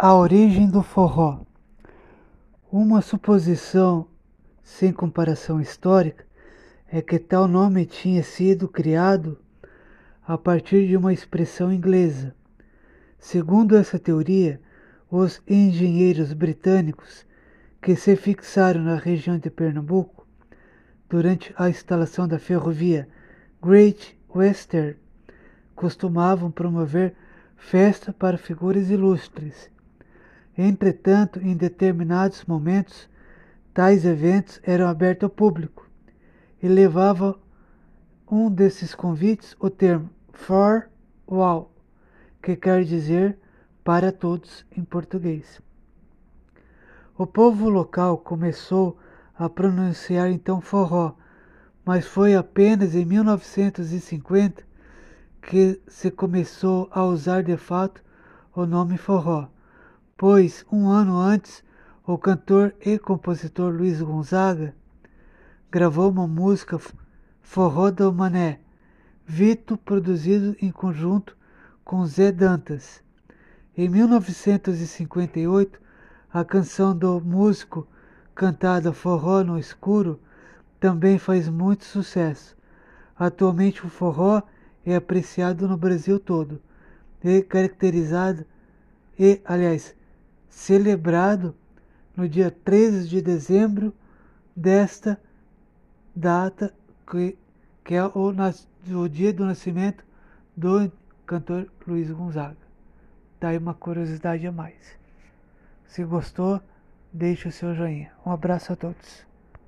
A origem do forró. Uma suposição sem comparação histórica é que tal nome tinha sido criado a partir de uma expressão inglesa. Segundo essa teoria, os engenheiros britânicos que se fixaram na região de Pernambuco durante a instalação da ferrovia Great Western costumavam promover festa para figuras ilustres Entretanto, em determinados momentos, tais eventos eram abertos ao público e levava um desses convites o termo for all, que quer dizer para todos em português. O povo local começou a pronunciar então forró, mas foi apenas em 1950 que se começou a usar de fato o nome forró pois um ano antes o cantor e compositor Luiz Gonzaga gravou uma música Forró do Mané, Vito produzido em conjunto com Zé Dantas. Em 1958, a canção do músico cantada Forró no Escuro também faz muito sucesso. Atualmente o forró é apreciado no Brasil todo e caracterizado e, aliás, celebrado no dia 13 de dezembro desta data, que, que é o, o dia do nascimento do cantor Luiz Gonzaga. Daí uma curiosidade a mais. Se gostou, deixe o seu joinha. Um abraço a todos.